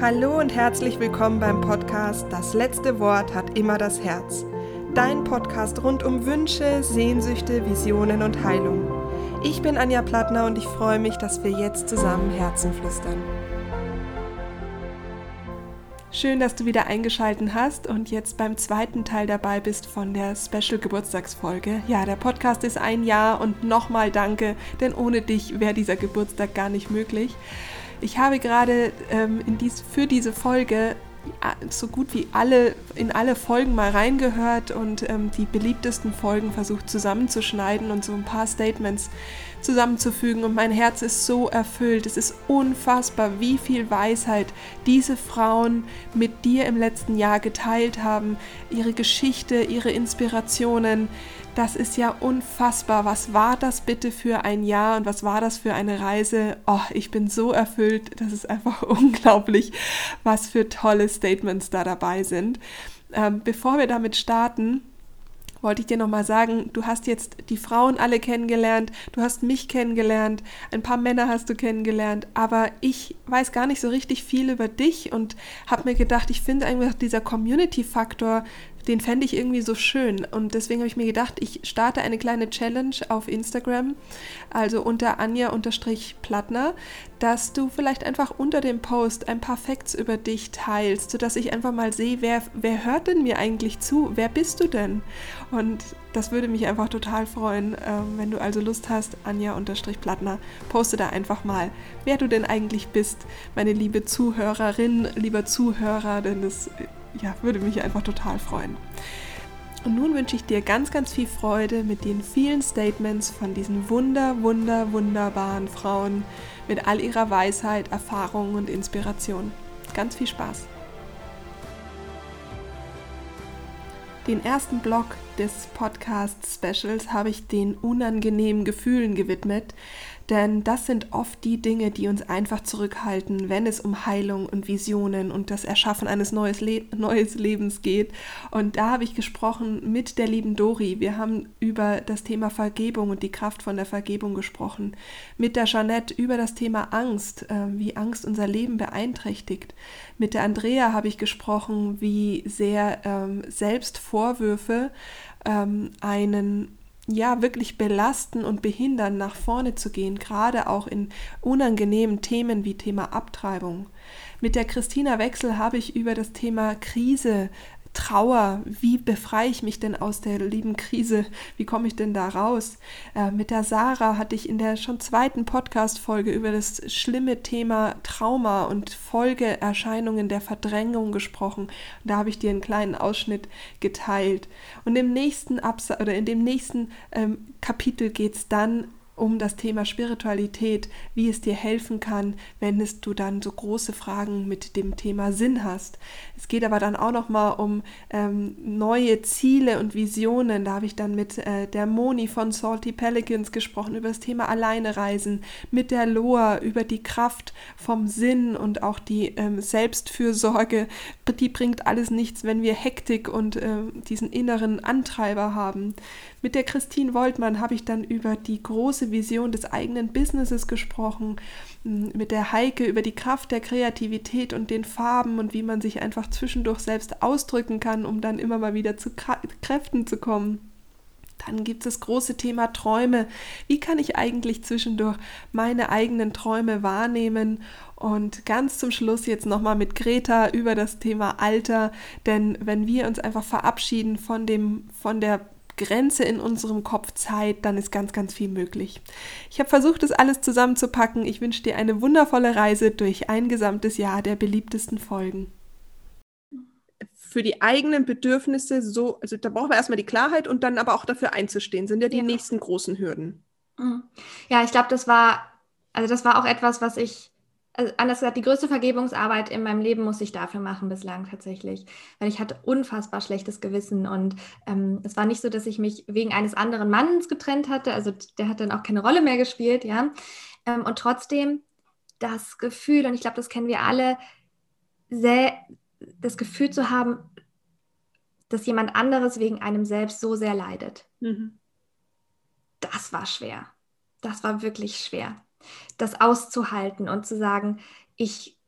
Hallo und herzlich willkommen beim Podcast Das letzte Wort hat immer das Herz. Dein Podcast rund um Wünsche, Sehnsüchte, Visionen und Heilung. Ich bin Anja Plattner und ich freue mich, dass wir jetzt zusammen Herzen flüstern. Schön, dass du wieder eingeschaltet hast und jetzt beim zweiten Teil dabei bist von der Special Geburtstagsfolge. Ja, der Podcast ist ein Jahr und nochmal danke, denn ohne dich wäre dieser Geburtstag gar nicht möglich. Ich habe gerade ähm, dies, für diese Folge so gut wie alle in alle Folgen mal reingehört und ähm, die beliebtesten Folgen versucht zusammenzuschneiden und so ein paar Statements zusammenzufügen und mein Herz ist so erfüllt. Es ist unfassbar, wie viel Weisheit diese Frauen mit dir im letzten Jahr geteilt haben, ihre Geschichte, ihre Inspirationen. Das ist ja unfassbar. Was war das bitte für ein Jahr und was war das für eine Reise? Oh, ich bin so erfüllt. Das ist einfach unglaublich, was für tolle Statements da dabei sind. Ähm, bevor wir damit starten, wollte ich dir nochmal sagen, du hast jetzt die Frauen alle kennengelernt, du hast mich kennengelernt, ein paar Männer hast du kennengelernt, aber ich weiß gar nicht so richtig viel über dich und habe mir gedacht, ich finde einfach dieser Community-Faktor den fände ich irgendwie so schön. Und deswegen habe ich mir gedacht, ich starte eine kleine Challenge auf Instagram, also unter Anja-Plattner, dass du vielleicht einfach unter dem Post ein paar Facts über dich teilst, sodass ich einfach mal sehe, wer, wer hört denn mir eigentlich zu? Wer bist du denn? Und das würde mich einfach total freuen, ähm, wenn du also Lust hast, Anja-Plattner, poste da einfach mal, wer du denn eigentlich bist, meine liebe Zuhörerin, lieber Zuhörer, denn das ja, würde mich einfach total freuen. Und nun wünsche ich dir ganz, ganz viel Freude mit den vielen Statements von diesen wunder, wunder, wunderbaren Frauen mit all ihrer Weisheit, Erfahrung und Inspiration. Ganz viel Spaß! Den ersten Block des Podcast-Specials habe ich den unangenehmen Gefühlen gewidmet, denn das sind oft die Dinge, die uns einfach zurückhalten, wenn es um Heilung und Visionen und das Erschaffen eines neues, Le neues Lebens geht. Und da habe ich gesprochen mit der lieben Dori. Wir haben über das Thema Vergebung und die Kraft von der Vergebung gesprochen. Mit der Jeanette über das Thema Angst, äh, wie Angst unser Leben beeinträchtigt. Mit der Andrea habe ich gesprochen, wie sehr ähm, Selbstvorwürfe ähm, einen ja wirklich belasten und behindern, nach vorne zu gehen, gerade auch in unangenehmen Themen wie Thema Abtreibung. Mit der Christina Wechsel habe ich über das Thema Krise Trauer, wie befreie ich mich denn aus der lieben Krise? Wie komme ich denn da raus? Äh, mit der Sarah hatte ich in der schon zweiten Podcast-Folge über das schlimme Thema Trauma und Folgeerscheinungen der Verdrängung gesprochen. Da habe ich dir einen kleinen Ausschnitt geteilt. Und im nächsten Absatz oder in dem nächsten ähm, Kapitel geht es dann um das Thema Spiritualität, wie es dir helfen kann, wenn es du dann so große Fragen mit dem Thema Sinn hast. Es geht aber dann auch noch mal um ähm, neue Ziele und Visionen. Da habe ich dann mit äh, der Moni von Salty Pelicans gesprochen über das Thema Alleine reisen, mit der Loa über die Kraft vom Sinn und auch die ähm, Selbstfürsorge. Die bringt alles nichts, wenn wir Hektik und äh, diesen inneren Antreiber haben. Mit der Christine Woltmann habe ich dann über die große Vision des eigenen Businesses gesprochen, mit der Heike über die Kraft der Kreativität und den Farben und wie man sich einfach zwischendurch selbst ausdrücken kann, um dann immer mal wieder zu Kräften zu kommen. Dann gibt es das große Thema Träume. Wie kann ich eigentlich zwischendurch meine eigenen Träume wahrnehmen? Und ganz zum Schluss jetzt nochmal mit Greta über das Thema Alter. Denn wenn wir uns einfach verabschieden von dem, von der Grenze in unserem Kopf Zeit, dann ist ganz, ganz viel möglich. Ich habe versucht, das alles zusammenzupacken. Ich wünsche dir eine wundervolle Reise durch ein gesamtes Jahr der beliebtesten Folgen. Für die eigenen Bedürfnisse so, also da brauchen wir erstmal die Klarheit und dann aber auch dafür einzustehen, sind ja die ja. nächsten großen Hürden. Mhm. Ja, ich glaube, das war, also das war auch etwas, was ich also anders gesagt, die größte Vergebungsarbeit in meinem Leben muss ich dafür machen bislang tatsächlich, weil ich hatte unfassbar schlechtes Gewissen und ähm, es war nicht so, dass ich mich wegen eines anderen Mannes getrennt hatte, also der hat dann auch keine Rolle mehr gespielt, ja, ähm, und trotzdem das Gefühl, und ich glaube, das kennen wir alle, sehr, das Gefühl zu haben, dass jemand anderes wegen einem selbst so sehr leidet. Mhm. Das war schwer. Das war wirklich schwer das auszuhalten und zu sagen, ich,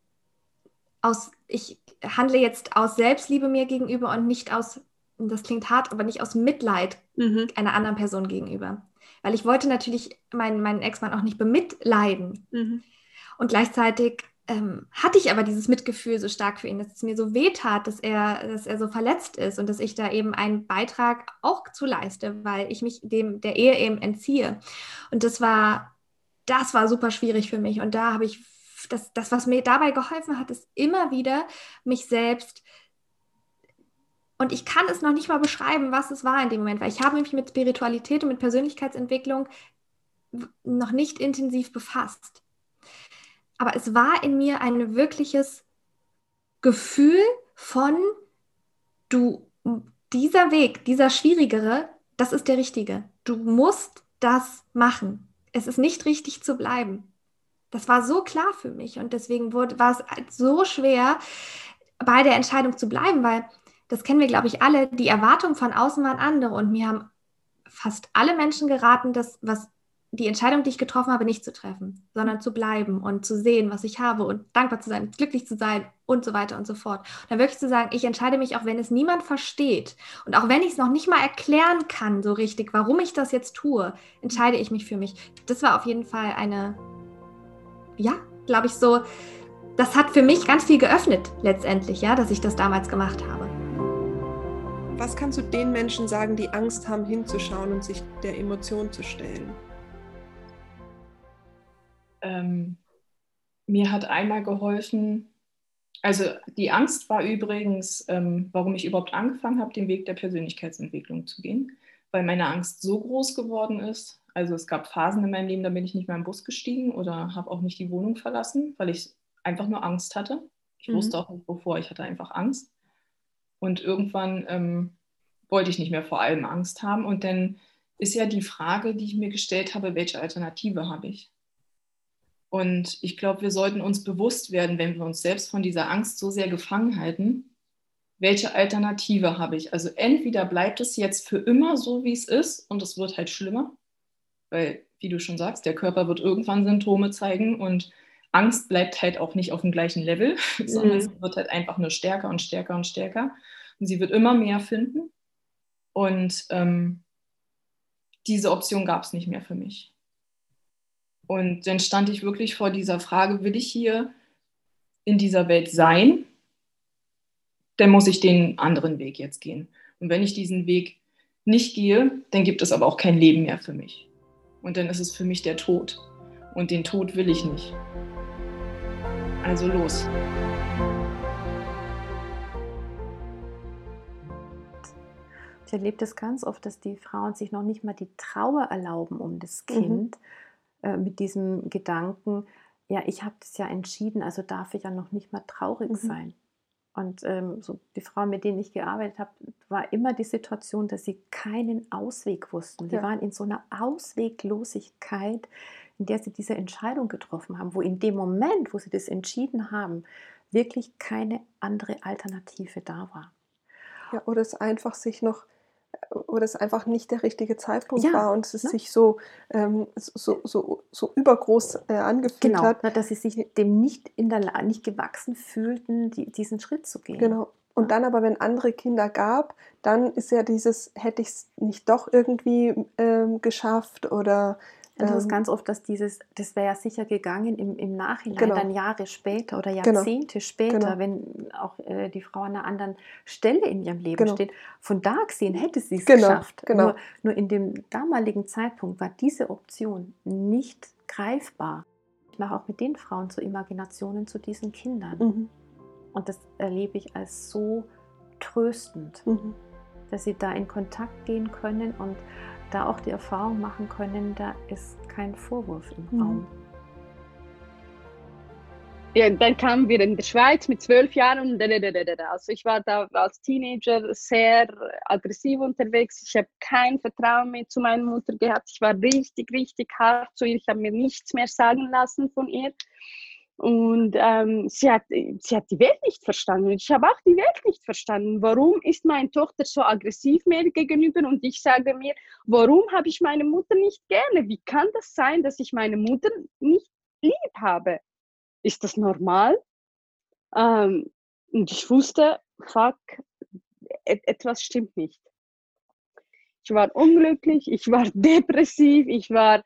aus, ich handle jetzt aus Selbstliebe mir gegenüber und nicht aus, das klingt hart, aber nicht aus Mitleid mhm. einer anderen Person gegenüber. Weil ich wollte natürlich meinen, meinen Ex-Mann auch nicht bemitleiden. Mhm. Und gleichzeitig ähm, hatte ich aber dieses Mitgefühl so stark für ihn, dass es mir so weh tat, dass er, dass er so verletzt ist und dass ich da eben einen Beitrag auch zu leiste, weil ich mich dem der Ehe eben entziehe. Und das war, das war super schwierig für mich. Und da habe ich das, das, was mir dabei geholfen hat, ist immer wieder mich selbst und ich kann es noch nicht mal beschreiben, was es war in dem Moment, weil ich habe mich mit Spiritualität und mit Persönlichkeitsentwicklung noch nicht intensiv befasst. Aber es war in mir ein wirkliches Gefühl von, du, dieser Weg, dieser schwierigere, das ist der richtige. Du musst das machen. Es ist nicht richtig zu bleiben. Das war so klar für mich und deswegen wurde, war es halt so schwer, bei der Entscheidung zu bleiben, weil das kennen wir, glaube ich, alle, die Erwartungen von außen waren andere und mir haben fast alle Menschen geraten, das, was die Entscheidung, die ich getroffen habe, nicht zu treffen, sondern zu bleiben und zu sehen, was ich habe und dankbar zu sein, glücklich zu sein und so weiter und so fort. Und dann wirklich zu sagen, ich entscheide mich, auch wenn es niemand versteht und auch wenn ich es noch nicht mal erklären kann, so richtig, warum ich das jetzt tue, entscheide ich mich für mich. Das war auf jeden Fall eine ja, glaube ich, so, das hat für mich ganz viel geöffnet letztendlich, ja, dass ich das damals gemacht habe. Was kannst du den Menschen sagen, die Angst haben, hinzuschauen und sich der Emotion zu stellen? Ähm, mir hat einmal geholfen, also die Angst war übrigens, ähm, warum ich überhaupt angefangen habe, den Weg der Persönlichkeitsentwicklung zu gehen, weil meine Angst so groß geworden ist, also es gab Phasen in meinem Leben, da bin ich nicht mehr im Bus gestiegen oder habe auch nicht die Wohnung verlassen, weil ich einfach nur Angst hatte. Ich mhm. wusste auch nicht wovor, ich hatte einfach Angst. Und irgendwann ähm, wollte ich nicht mehr vor allem Angst haben. Und dann ist ja die Frage, die ich mir gestellt habe, welche Alternative habe ich? Und ich glaube, wir sollten uns bewusst werden, wenn wir uns selbst von dieser Angst so sehr gefangen halten, welche Alternative habe ich? Also entweder bleibt es jetzt für immer so, wie es ist und es wird halt schlimmer, weil, wie du schon sagst, der Körper wird irgendwann Symptome zeigen und Angst bleibt halt auch nicht auf dem gleichen Level, sondern mhm. sie wird halt einfach nur stärker und stärker und stärker. Und sie wird immer mehr finden. Und ähm, diese Option gab es nicht mehr für mich. Und dann stand ich wirklich vor dieser Frage, will ich hier in dieser Welt sein? Dann muss ich den anderen Weg jetzt gehen. Und wenn ich diesen Weg nicht gehe, dann gibt es aber auch kein Leben mehr für mich. Und dann ist es für mich der Tod. Und den Tod will ich nicht. Also los. Ich erlebe das ganz oft, dass die Frauen sich noch nicht mal die Trauer erlauben um das mhm. Kind mhm. Äh, mit diesem Gedanken, ja, ich habe das ja entschieden, also darf ich ja noch nicht mal traurig mhm. sein. Und ähm, so die Frauen, mit denen ich gearbeitet habe, war immer die Situation, dass sie keinen Ausweg wussten. Die ja. waren in so einer Ausweglosigkeit, in der sie diese Entscheidung getroffen haben, wo in dem Moment, wo sie das entschieden haben, wirklich keine andere Alternative da war. Ja, oder es einfach sich noch oder es einfach nicht der richtige Zeitpunkt ja, war und es ne? sich so, ähm, so, so, so übergroß äh, angefühlt genau, hat. Genau, dass sie sich dem nicht in der nicht gewachsen fühlten, die, diesen Schritt zu gehen. Genau. Und dann aber, wenn andere Kinder gab, dann ist ja dieses, hätte ich es nicht doch irgendwie ähm, geschafft oder und das ist ähm, ganz oft, dass dieses, das wäre ja sicher gegangen im, im Nachhinein, genau. dann Jahre später oder genau. Jahrzehnte genau. später, genau. wenn auch äh, die Frau an einer anderen Stelle in ihrem Leben genau. steht. Von da gesehen hätte sie es genau. geschafft. Nur, nur in dem damaligen Zeitpunkt war diese Option nicht greifbar. Ich mache auch mit den Frauen so Imaginationen zu diesen Kindern. Mhm. Und das erlebe ich als so tröstend, mhm. dass sie da in Kontakt gehen können und da auch die Erfahrung machen können, da ist kein Vorwurf im mhm. Raum. Ja, dann kamen wir in die Schweiz mit zwölf Jahren und also ich war da als Teenager sehr aggressiv unterwegs. Ich habe kein Vertrauen mehr zu meiner Mutter gehabt. Ich war richtig, richtig hart zu ihr. Ich habe mir nichts mehr sagen lassen von ihr. Und ähm, sie, hat, sie hat die Welt nicht verstanden. Ich habe auch die Welt nicht verstanden. Warum ist meine Tochter so aggressiv mir gegenüber? Und ich sage mir, warum habe ich meine Mutter nicht gerne? Wie kann das sein, dass ich meine Mutter nicht lieb habe? Ist das normal? Ähm, und ich wusste, fuck, etwas stimmt nicht. Ich war unglücklich, ich war depressiv, ich war,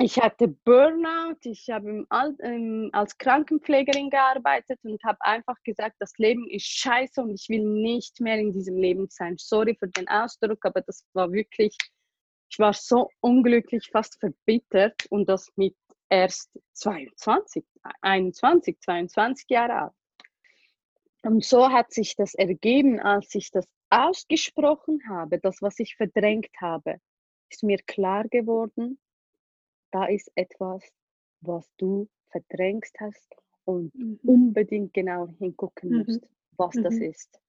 ich hatte Burnout, ich habe im, als Krankenpflegerin gearbeitet und habe einfach gesagt, das Leben ist scheiße und ich will nicht mehr in diesem Leben sein. Sorry für den Ausdruck, aber das war wirklich, ich war so unglücklich, fast verbittert und das mit erst 22, 21, 22 Jahre alt. Und so hat sich das ergeben, als ich das ausgesprochen habe, das, was ich verdrängt habe, ist mir klar geworden, da ist etwas, was du verdrängt hast und mhm. unbedingt genau hingucken mhm. musst, was mhm. das ist.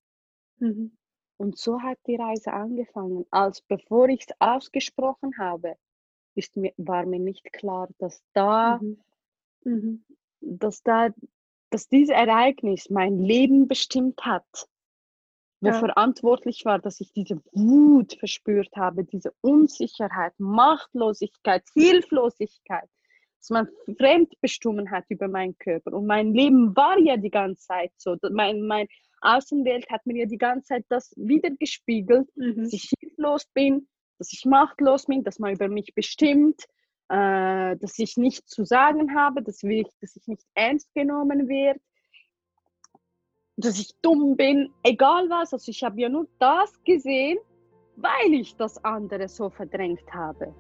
Mhm. Und so hat die Reise angefangen. Als bevor ich es ausgesprochen habe, ist mir, war mir nicht klar, dass da, mhm. Mhm. dass da dass dieses Ereignis mein Leben bestimmt hat, wo ja. verantwortlich war, dass ich diese Wut verspürt habe, diese Unsicherheit, Machtlosigkeit, Hilflosigkeit, dass man fremdbestimmen hat über meinen Körper. Und mein Leben war ja die ganze Zeit so. Mein, mein Außenwelt hat mir ja die ganze Zeit das wiedergespiegelt, mhm. dass ich hilflos bin, dass ich machtlos bin, dass man über mich bestimmt, äh, dass ich nichts zu sagen habe, dass ich, dass ich nicht ernst genommen werde, dass ich dumm bin, egal was. Also ich habe ja nur das gesehen, weil ich das andere so verdrängt habe.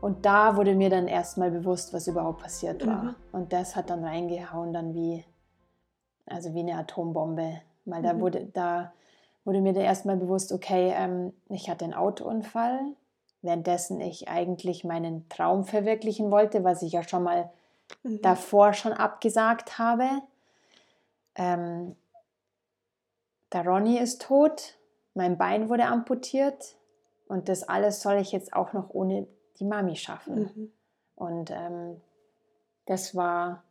Und da wurde mir dann erstmal bewusst, was überhaupt passiert war. Mhm. Und das hat dann reingehauen, dann wie, also wie eine Atombombe. Weil mhm. da wurde, da wurde mir dann erstmal bewusst, okay, ähm, ich hatte einen Autounfall, währenddessen ich eigentlich meinen Traum verwirklichen wollte, was ich ja schon mal mhm. davor schon abgesagt habe. Ähm, der Ronny ist tot, mein Bein wurde amputiert und das alles soll ich jetzt auch noch ohne die Mami schaffen. Mhm. Und ähm, das war,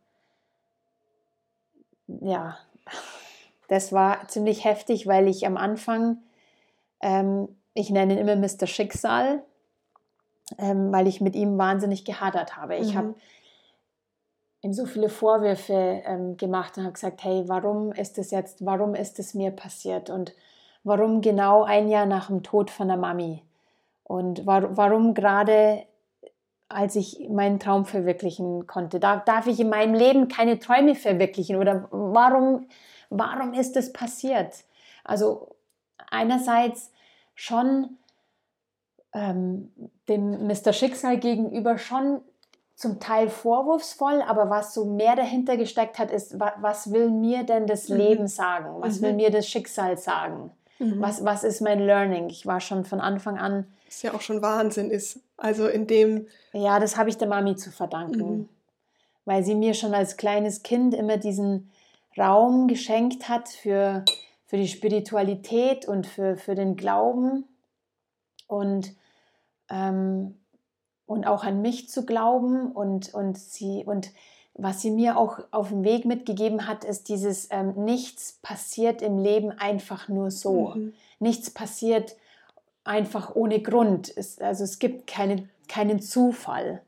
ja, das war ziemlich heftig, weil ich am Anfang, ähm, ich nenne ihn immer Mr. Schicksal, ähm, weil ich mit ihm wahnsinnig gehadert habe. Ich mhm. habe ihm so viele Vorwürfe ähm, gemacht und habe gesagt, hey, warum ist es jetzt, warum ist es mir passiert und warum genau ein Jahr nach dem Tod von der Mami und war, warum gerade als ich meinen Traum verwirklichen konnte. Darf, darf ich in meinem Leben keine Träume verwirklichen oder warum, warum ist es passiert? Also einerseits schon ähm, dem Mr. Schicksal gegenüber schon zum Teil vorwurfsvoll, aber was so mehr dahinter gesteckt hat, ist, was will mir denn das mhm. Leben sagen? Was mhm. will mir das Schicksal sagen? Mhm. Was, was ist mein Learning? Ich war schon von Anfang an. Was ja auch schon Wahnsinn ist. Also in dem. Ja, das habe ich der Mami zu verdanken. Mhm. Weil sie mir schon als kleines Kind immer diesen Raum geschenkt hat für, für die Spiritualität und für, für den Glauben. Und ähm, und auch an mich zu glauben und, und sie und was sie mir auch auf dem Weg mitgegeben hat, ist dieses ähm, nichts passiert im Leben einfach nur so. Mhm. Nichts passiert einfach ohne Grund. Es, also es gibt keine, keinen Zufall.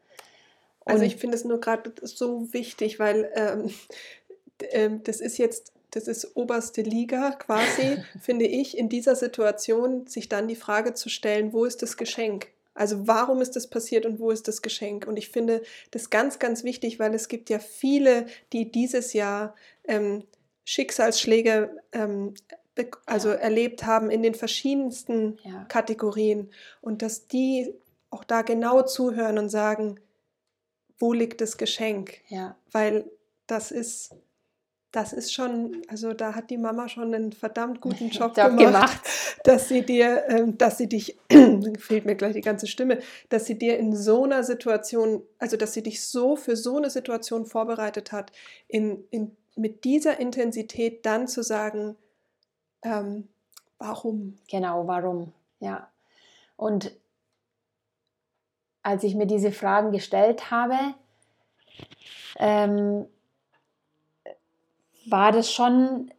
Und also ich finde es nur gerade so wichtig, weil ähm, äh, das ist jetzt das ist oberste Liga quasi, finde ich, in dieser Situation sich dann die Frage zu stellen, wo ist das Geschenk? Also warum ist das passiert und wo ist das Geschenk? Und ich finde das ganz, ganz wichtig, weil es gibt ja viele, die dieses Jahr ähm, Schicksalsschläge ähm, also ja. erlebt haben in den verschiedensten ja. Kategorien und dass die auch da genau zuhören und sagen, wo liegt das Geschenk? Ja. Weil das ist das ist schon, also da hat die Mama schon einen verdammt guten Job, Job gemacht, gemacht, dass sie dir, ähm, dass sie dich, fehlt mir gleich die ganze Stimme, dass sie dir in so einer Situation, also dass sie dich so für so eine Situation vorbereitet hat, in, in, mit dieser Intensität dann zu sagen, ähm, warum? Genau, warum, ja. Und als ich mir diese Fragen gestellt habe, ähm, war das schon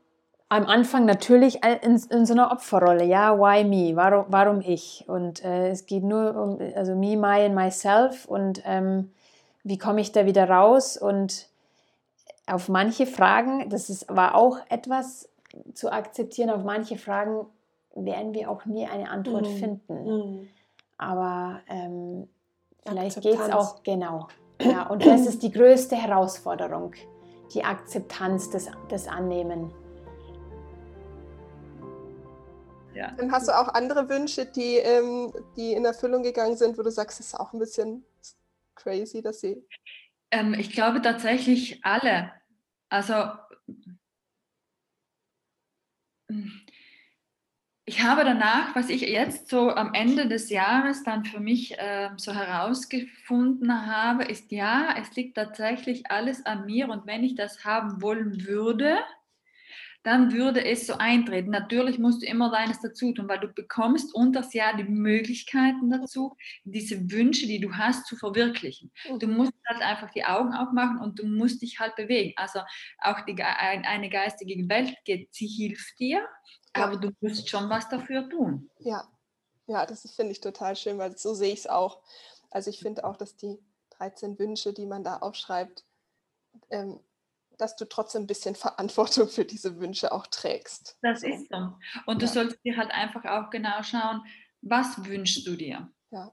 am Anfang natürlich in, in so einer Opferrolle. Ja, why me? Warum, warum ich? Und äh, es geht nur um, also me, my and myself und ähm, wie komme ich da wieder raus? Und auf manche Fragen, das ist, war auch etwas zu akzeptieren, auf manche Fragen werden wir auch nie eine Antwort mhm. finden. Mhm. Aber ähm, vielleicht geht es auch, genau. Ja, und das ist die größte Herausforderung, die Akzeptanz, das, das Annehmen. Ja. Dann hast du auch andere Wünsche, die, ähm, die in Erfüllung gegangen sind, wo du sagst, es ist auch ein bisschen crazy, dass sie. Ähm, ich glaube tatsächlich alle. Also ich habe danach, was ich jetzt so am Ende des Jahres dann für mich äh, so herausgefunden habe, ist ja, es liegt tatsächlich alles an mir. Und wenn ich das haben wollen würde, dann würde es so eintreten. Natürlich musst du immer deines dazu tun, weil du bekommst unter das Jahr die Möglichkeiten dazu, diese Wünsche, die du hast, zu verwirklichen. Du musst halt einfach die Augen aufmachen und du musst dich halt bewegen. Also auch die, eine geistige Welt geht, sie hilft dir, aber du musst schon was dafür tun. Ja, ja, das finde ich total schön, weil so sehe ich es auch. Also ich finde auch, dass die 13 Wünsche, die man da aufschreibt, ähm, dass du trotzdem ein bisschen Verantwortung für diese Wünsche auch trägst. Das ist so. Und du ja. solltest dir halt einfach auch genau schauen, was wünschst du dir? Ja.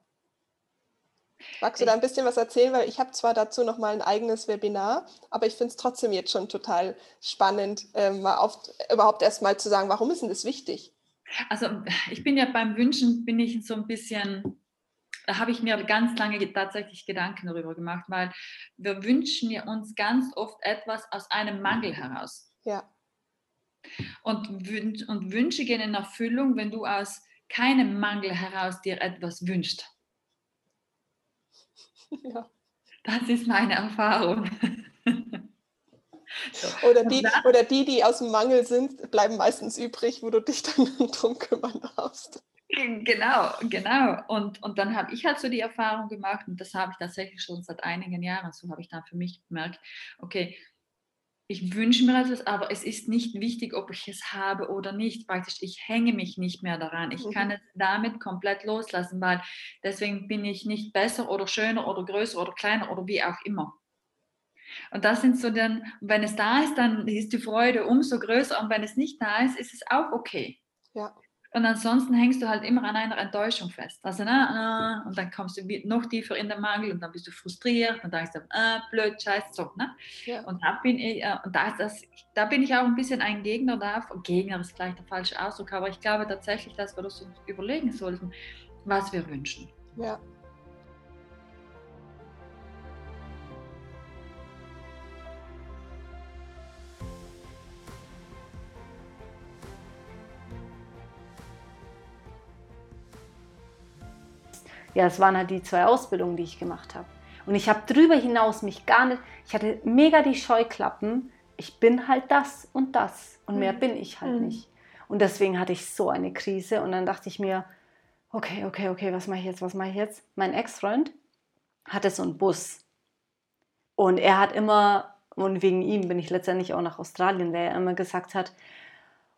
Magst du da ein bisschen was erzählen? Weil ich habe zwar dazu noch mal ein eigenes Webinar, aber ich finde es trotzdem jetzt schon total spannend, ähm, mal auf, überhaupt erst mal zu sagen, warum ist denn das wichtig? Also ich bin ja beim Wünschen, bin ich so ein bisschen da habe ich mir ganz lange tatsächlich Gedanken darüber gemacht, weil wir wünschen ja uns ganz oft etwas aus einem Mangel heraus. Ja. Und, und Wünsche gehen in Erfüllung, wenn du aus keinem Mangel heraus dir etwas wünschst. Ja. Das ist meine Erfahrung. So. Oder, die, oder die, die aus dem Mangel sind, bleiben meistens übrig, wo du dich dann drum kümmern darfst. Genau, genau. Und, und dann habe ich halt so die Erfahrung gemacht, und das habe ich tatsächlich schon seit einigen Jahren, so habe ich dann für mich gemerkt, okay, ich wünsche mir etwas, aber es ist nicht wichtig, ob ich es habe oder nicht. Praktisch, ich hänge mich nicht mehr daran. Ich kann mhm. es damit komplett loslassen, weil deswegen bin ich nicht besser oder schöner oder größer oder kleiner oder wie auch immer. Und das sind so dann, wenn es da ist, dann ist die Freude umso größer und wenn es nicht da ist, ist es auch okay. Ja. Und ansonsten hängst du halt immer an einer Enttäuschung fest. Also, na, und dann kommst du noch tiefer in den Mangel und dann bist du frustriert und dann denkst du, ah, blöd, scheiße, so. Ne? Ja. Und, da bin ich, äh, und da, das, da bin ich auch ein bisschen ein Gegner davon. Gegner ist vielleicht der falsche Ausdruck, aber ich glaube tatsächlich, dass wir uns überlegen sollten, was wir wünschen. Ja. Ja, es waren halt die zwei Ausbildungen, die ich gemacht habe. Und ich habe drüber hinaus mich gar nicht, ich hatte mega die Scheuklappen. Ich bin halt das und das und mehr mhm. bin ich halt mhm. nicht. Und deswegen hatte ich so eine Krise und dann dachte ich mir, okay, okay, okay, was mache ich jetzt, was mache ich jetzt? Mein Ex-Freund hatte so einen Bus und er hat immer, und wegen ihm bin ich letztendlich auch nach Australien, weil er immer gesagt hat,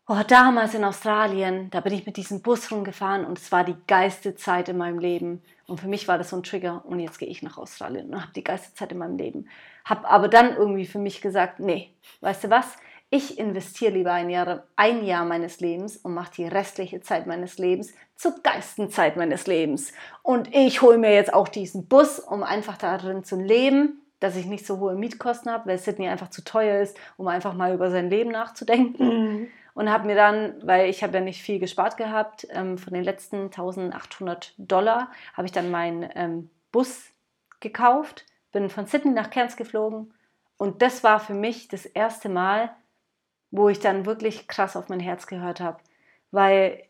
Oh, damals in Australien, da bin ich mit diesem Bus rumgefahren und es war die geilste Zeit in meinem Leben. Und für mich war das so ein Trigger und jetzt gehe ich nach Australien und habe die geilste Zeit in meinem Leben. Habe aber dann irgendwie für mich gesagt, nee, weißt du was? Ich investiere lieber ein Jahr, ein Jahr meines Lebens und mache die restliche Zeit meines Lebens zur geilsten Zeit meines Lebens. Und ich hole mir jetzt auch diesen Bus, um einfach darin zu leben, dass ich nicht so hohe Mietkosten habe, weil Sydney einfach zu teuer ist, um einfach mal über sein Leben nachzudenken. Mhm und habe mir dann, weil ich habe ja nicht viel gespart gehabt, ähm, von den letzten 1800 Dollar habe ich dann meinen ähm, Bus gekauft, bin von Sydney nach Cairns geflogen und das war für mich das erste Mal, wo ich dann wirklich krass auf mein Herz gehört habe, weil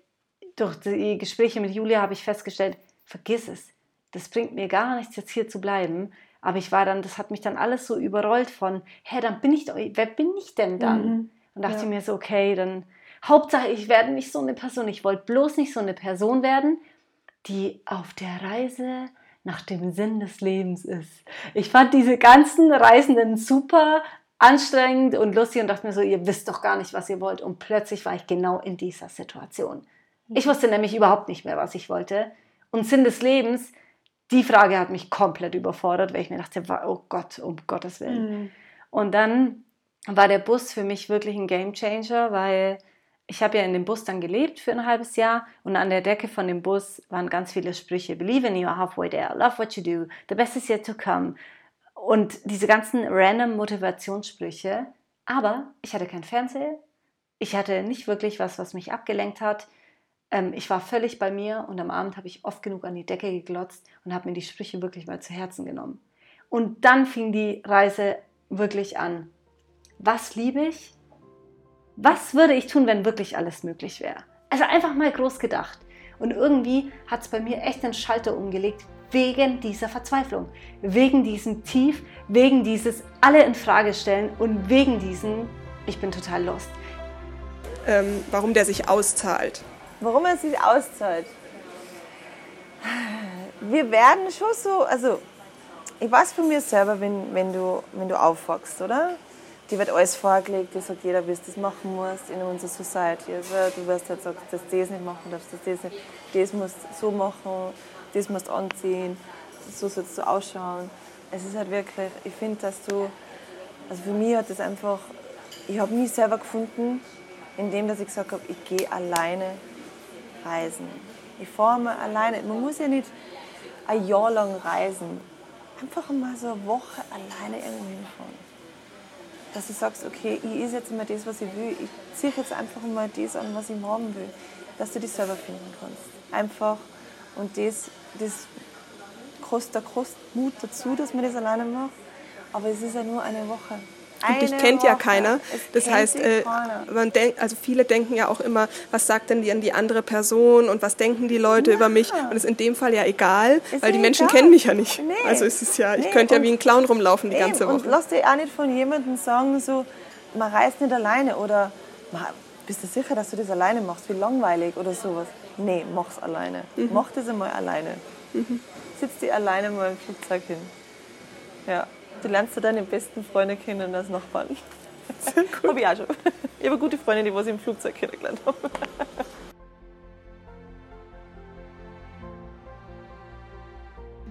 durch die Gespräche mit Julia habe ich festgestellt, vergiss es, das bringt mir gar nichts jetzt hier zu bleiben, aber ich war dann, das hat mich dann alles so überrollt von, hä, dann bin ich wer bin ich denn dann? Mhm. Und dachte ja. mir so, okay, dann Hauptsache, ich werde nicht so eine Person. Ich wollte bloß nicht so eine Person werden, die auf der Reise nach dem Sinn des Lebens ist. Ich fand diese ganzen Reisenden super anstrengend und lustig und dachte mir so, ihr wisst doch gar nicht, was ihr wollt. Und plötzlich war ich genau in dieser Situation. Ich wusste nämlich überhaupt nicht mehr, was ich wollte. Und Sinn des Lebens, die Frage hat mich komplett überfordert, weil ich mir dachte, oh Gott, um Gottes Willen. Mhm. Und dann war der Bus für mich wirklich ein Game Changer, weil ich habe ja in dem Bus dann gelebt für ein halbes Jahr und an der Decke von dem Bus waren ganz viele Sprüche. Believe in you, halfway there, love what you do, the best is yet to come. Und diese ganzen random Motivationssprüche. Aber ich hatte kein Fernseher, ich hatte nicht wirklich was, was mich abgelenkt hat. Ähm, ich war völlig bei mir und am Abend habe ich oft genug an die Decke geglotzt und habe mir die Sprüche wirklich mal zu Herzen genommen. Und dann fing die Reise wirklich an. Was liebe ich? was würde ich tun, wenn wirklich alles möglich wäre? Also einfach mal groß gedacht. Und irgendwie hat es bei mir echt einen Schalter umgelegt, wegen dieser Verzweiflung, wegen diesem Tief, wegen dieses alle in Frage stellen und wegen diesem, ich bin total lost. Ähm, warum der sich auszahlt. Warum er sich auszahlt? Wir werden schon so, also ich weiß von mir selber, wenn, wenn, du, wenn du aufwachst, oder? Die wird alles vorgelegt, die sagt jeder, wie es das machen muss in unserer Society. Also du wirst halt sagen, dass du das nicht machen darfst, dass das nicht, das musst so machen, das musst anziehen, so sollst du ausschauen. Es ist halt wirklich, ich finde, dass du, also für mich hat das einfach, ich habe mich selber gefunden, indem dass ich gesagt habe, ich gehe alleine reisen. Ich fahre mal alleine. Man muss ja nicht ein Jahr lang reisen. Einfach mal so eine Woche alleine irgendwo hinfahren dass du sagst, okay, ich ist jetzt mal das, was ich will. Ich ziehe jetzt einfach mal das an, was ich haben will. Dass du dich selber finden kannst. Einfach. Und das, das kostet, kostet Mut dazu, dass man das alleine macht. Aber es ist ja nur eine Woche. Und dich kennt ja keiner. Das heißt, äh, man denkt, also viele denken ja auch immer, was sagt denn die an die andere Person und was denken die Leute ja. über mich? Und das ist in dem Fall ja egal, ist weil die Menschen egal. kennen mich ja nicht. Nee. Also ist es ja, ich nee. könnte ja wie ein Clown rumlaufen die ganze Woche. Und lass dir auch nicht von jemandem sagen, so, man reist nicht alleine oder bist du sicher, dass du das alleine machst? Wie langweilig oder sowas. Nee, mach's alleine. Mhm. Mach das einmal alleine. Mhm. Sitz dir alleine mal im Flugzeug hin. Ja. Du lernst du deine besten Freunde kennen als Nachbarn. Habe ich auch schon. Ich habe gute Freunde, die was ich im Flugzeug kennengelernt habe.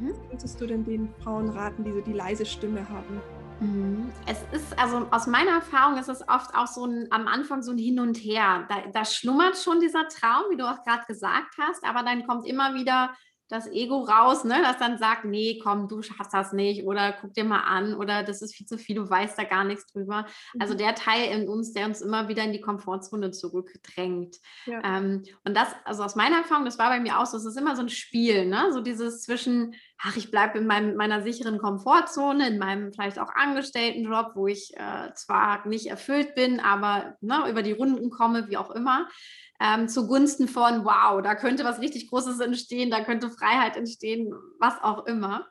Mhm. Würdest du denn den Frauen raten, die so die leise Stimme haben? Mhm. Es ist, also aus meiner Erfahrung ist es oft auch so ein, am Anfang so ein Hin und Her. Da, da schlummert schon dieser Traum, wie du auch gerade gesagt hast, aber dann kommt immer wieder das Ego raus, ne, das dann sagt, nee, komm, du schaffst das nicht oder guck dir mal an oder das ist viel zu viel, du weißt da gar nichts drüber. Also mhm. der Teil in uns, der uns immer wieder in die Komfortzone zurückdrängt. Ja. Ähm, und das, also aus meiner Erfahrung, das war bei mir auch so, es ist immer so ein Spiel, ne, so dieses zwischen, ach, ich bleibe in meinem, meiner sicheren Komfortzone, in meinem vielleicht auch Angestelltenjob, wo ich äh, zwar nicht erfüllt bin, aber ne, über die Runden komme, wie auch immer ähm, zugunsten von, wow, da könnte was richtig Großes entstehen, da könnte Freiheit entstehen, was auch immer.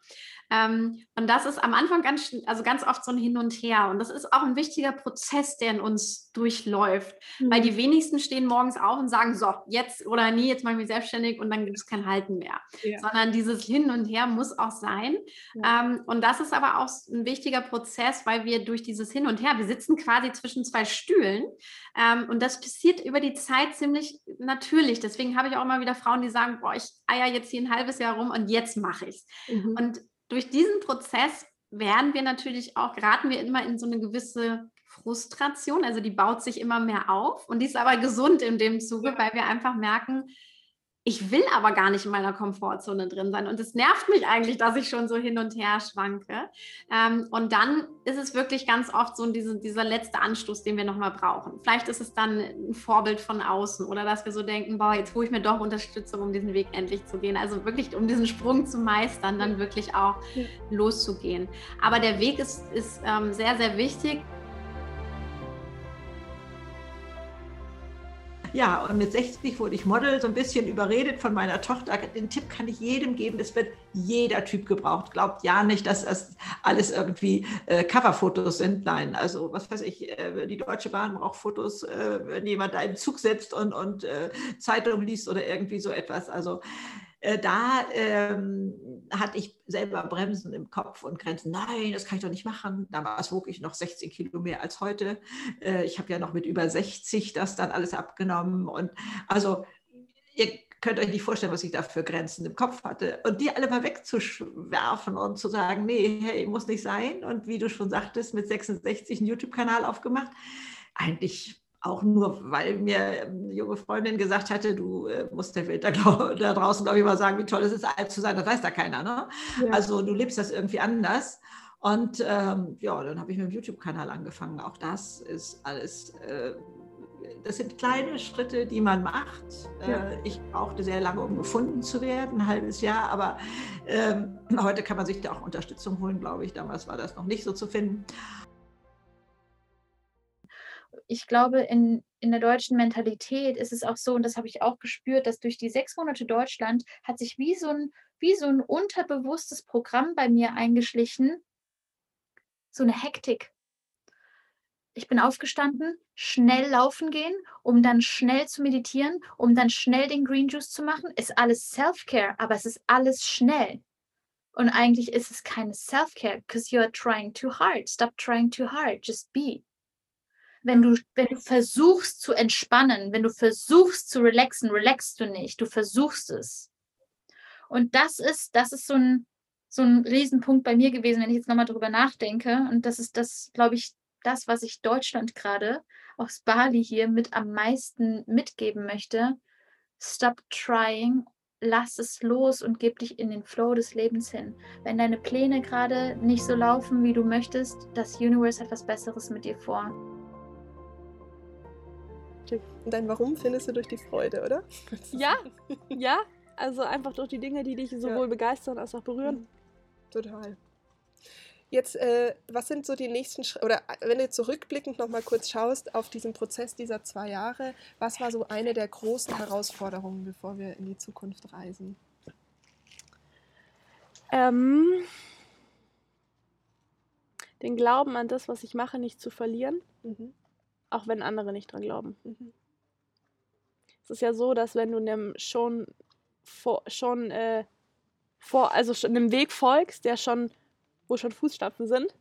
Ähm, und das ist am Anfang ganz, also ganz oft so ein Hin und Her. Und das ist auch ein wichtiger Prozess, der in uns durchläuft. Mhm. Weil die wenigsten stehen morgens auf und sagen, so, jetzt oder nie, jetzt mache ich mich selbstständig und dann gibt es kein Halten mehr. Ja. Sondern dieses Hin und Her muss auch sein. Ja. Ähm, und das ist aber auch ein wichtiger Prozess, weil wir durch dieses Hin und Her, wir sitzen quasi zwischen zwei Stühlen. Ähm, und das passiert über die Zeit ziemlich natürlich. Deswegen habe ich auch immer wieder Frauen, die sagen, boah, ich eier jetzt hier ein halbes Jahr rum und jetzt mache ich es. Mhm. Und durch diesen Prozess werden wir natürlich auch, geraten wir immer in so eine gewisse Frustration, also die baut sich immer mehr auf und die ist aber gesund in dem Zuge, weil wir einfach merken, ich will aber gar nicht in meiner Komfortzone drin sein. Und es nervt mich eigentlich, dass ich schon so hin und her schwanke. Ähm, und dann ist es wirklich ganz oft so diese, dieser letzte Anstoß, den wir nochmal brauchen. Vielleicht ist es dann ein Vorbild von außen oder dass wir so denken, boah, jetzt hole ich mir doch Unterstützung, um diesen Weg endlich zu gehen. Also wirklich, um diesen Sprung zu meistern, dann wirklich auch ja. loszugehen. Aber der Weg ist, ist ähm, sehr, sehr wichtig. Ja, und mit 60 wurde ich Model, so ein bisschen überredet von meiner Tochter. Den Tipp kann ich jedem geben, es wird jeder Typ gebraucht. Glaubt ja nicht, dass das alles irgendwie äh, Coverfotos sind. Nein, also was weiß ich, äh, die Deutsche Bahn braucht Fotos, äh, wenn jemand da im Zug sitzt und, und äh, Zeitung liest oder irgendwie so etwas. Also da ähm, hatte ich selber Bremsen im Kopf und Grenzen. Nein, das kann ich doch nicht machen. Damals wog ich noch 16 Kilo mehr als heute. Äh, ich habe ja noch mit über 60 das dann alles abgenommen. Und also ihr könnt euch nicht vorstellen, was ich da für Grenzen im Kopf hatte. Und die alle mal wegzuwerfen und zu sagen, nee, hey, muss nicht sein. Und wie du schon sagtest, mit 66 einen YouTube-Kanal aufgemacht. Eigentlich auch nur, weil mir eine junge Freundin gesagt hatte, du äh, musst der Welt da, glaub, da draußen, glaube ich, mal sagen, wie toll es ist, alt zu sein. Das weiß da keiner. Ne? Ja. Also du lebst das irgendwie anders. Und ähm, ja, dann habe ich mit dem YouTube-Kanal angefangen. Auch das ist alles, äh, das sind kleine Schritte, die man macht. Äh, ja. Äh, ich brauchte sehr lange, um gefunden zu werden, ein halbes Jahr. Aber ähm, heute kann man sich da auch Unterstützung holen, glaube ich. Damals war das noch nicht so zu finden ich glaube, in, in der deutschen Mentalität ist es auch so, und das habe ich auch gespürt, dass durch die sechs Monate Deutschland hat sich wie so ein, wie so ein unterbewusstes Programm bei mir eingeschlichen, so eine Hektik. Ich bin aufgestanden, schnell laufen gehen, um dann schnell zu meditieren, um dann schnell den Green Juice zu machen. Ist alles Self-Care, aber es ist alles schnell. Und eigentlich ist es keine Self-Care, because you are trying too hard. Stop trying too hard. Just be wenn du, wenn du versuchst zu entspannen, wenn du versuchst zu relaxen, relaxst du nicht, du versuchst es. Und das ist, das ist so ein, so ein Riesenpunkt bei mir gewesen, wenn ich jetzt nochmal drüber nachdenke. Und das ist das, glaube ich, das, was ich Deutschland gerade aus Bali hier mit am meisten mitgeben möchte. Stop trying, lass es los und gib dich in den Flow des Lebens hin. Wenn deine Pläne gerade nicht so laufen, wie du möchtest, das Universe hat was Besseres mit dir vor. Und dein Warum findest du durch die Freude, oder? Ja, ja. Also einfach durch die Dinge, die dich sowohl ja. begeistern als auch berühren. Mhm. Total. Jetzt, äh, was sind so die nächsten Schritte, oder äh, wenn du zurückblickend nochmal kurz schaust auf diesen Prozess dieser zwei Jahre, was war so eine der großen Herausforderungen, bevor wir in die Zukunft reisen? Ähm, den Glauben an das, was ich mache, nicht zu verlieren. Mhm auch wenn andere nicht dran glauben. Mhm. Es ist ja so, dass wenn du einem schon vor, schon äh, vor, also schon einem Weg folgst, der schon, wo schon Fußstapfen sind,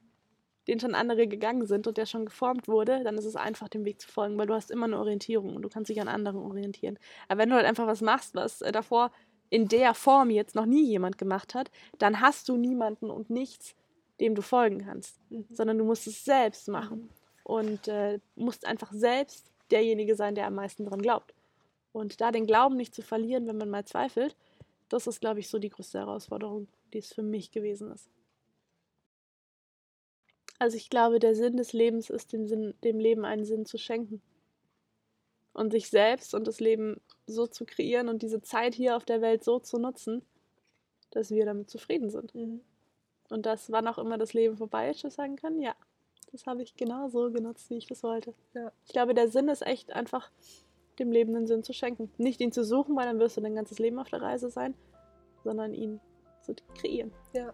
den schon andere gegangen sind und der schon geformt wurde, dann ist es einfach, dem Weg zu folgen, weil du hast immer eine Orientierung und du kannst dich an anderen orientieren. Aber wenn du halt einfach was machst, was äh, davor in der Form jetzt noch nie jemand gemacht hat, dann hast du niemanden und nichts, dem du folgen kannst, mhm. sondern du musst es selbst machen. Und äh, musst einfach selbst derjenige sein, der am meisten dran glaubt. Und da den Glauben nicht zu verlieren, wenn man mal zweifelt, das ist, glaube ich, so die größte Herausforderung, die es für mich gewesen ist. Also ich glaube, der Sinn des Lebens ist, dem, Sinn, dem Leben einen Sinn zu schenken. Und sich selbst und das Leben so zu kreieren und diese Zeit hier auf der Welt so zu nutzen, dass wir damit zufrieden sind. Mhm. Und dass, wann auch immer das Leben vorbei ist, ich sagen kann, ja, das habe ich genau so genutzt, wie ich das wollte. Ja. Ich glaube, der Sinn ist echt einfach, dem Leben einen Sinn zu schenken. Nicht ihn zu suchen, weil dann wirst du dein ganzes Leben auf der Reise sein, sondern ihn zu kreieren. Ja.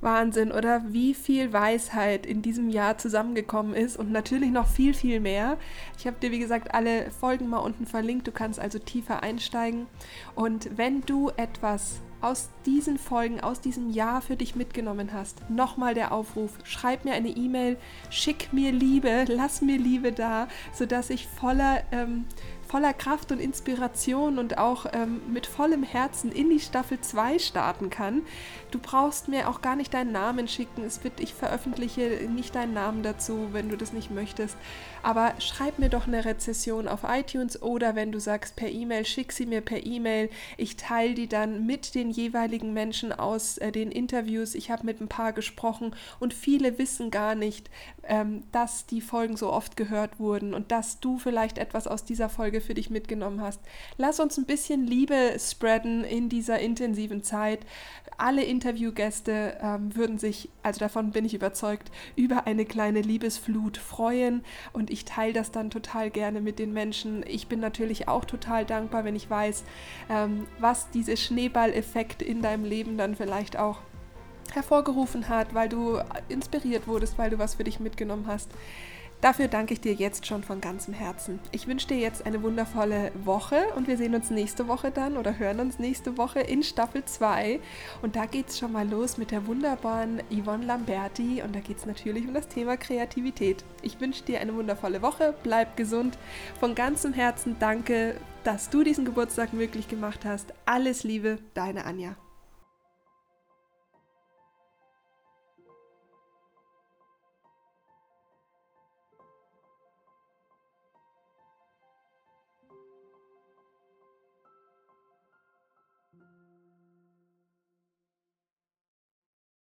Wahnsinn, oder wie viel Weisheit in diesem Jahr zusammengekommen ist und natürlich noch viel, viel mehr. Ich habe dir, wie gesagt, alle Folgen mal unten verlinkt. Du kannst also tiefer einsteigen. Und wenn du etwas aus diesen Folgen, aus diesem Jahr für dich mitgenommen hast, nochmal der Aufruf, schreib mir eine E-Mail, schick mir Liebe, lass mir Liebe da, sodass ich voller ähm, voller Kraft und Inspiration und auch ähm, mit vollem Herzen in die Staffel 2 starten kann. Du brauchst mir auch gar nicht deinen Namen schicken. Es wird, ich veröffentliche nicht deinen Namen dazu, wenn du das nicht möchtest. Aber schreib mir doch eine Rezession auf iTunes oder wenn du sagst per E-Mail, schick sie mir per E-Mail. Ich teile die dann mit den jeweiligen Menschen aus äh, den Interviews. Ich habe mit ein paar gesprochen und viele wissen gar nicht, ähm, dass die Folgen so oft gehört wurden und dass du vielleicht etwas aus dieser Folge für dich mitgenommen hast. Lass uns ein bisschen Liebe spreaden in dieser intensiven Zeit. Alle Interviewgäste ähm, würden sich, also davon bin ich überzeugt, über eine kleine Liebesflut freuen und ich teile das dann total gerne mit den Menschen. Ich bin natürlich auch total dankbar, wenn ich weiß, ähm, was diese Schneeballeffekt in deinem Leben dann vielleicht auch hervorgerufen hat, weil du inspiriert wurdest, weil du was für dich mitgenommen hast. Dafür danke ich dir jetzt schon von ganzem Herzen. Ich wünsche dir jetzt eine wundervolle Woche und wir sehen uns nächste Woche dann oder hören uns nächste Woche in Staffel 2. Und da geht es schon mal los mit der wunderbaren Yvonne Lamberti und da geht es natürlich um das Thema Kreativität. Ich wünsche dir eine wundervolle Woche, bleib gesund. Von ganzem Herzen danke, dass du diesen Geburtstag möglich gemacht hast. Alles Liebe, deine Anja.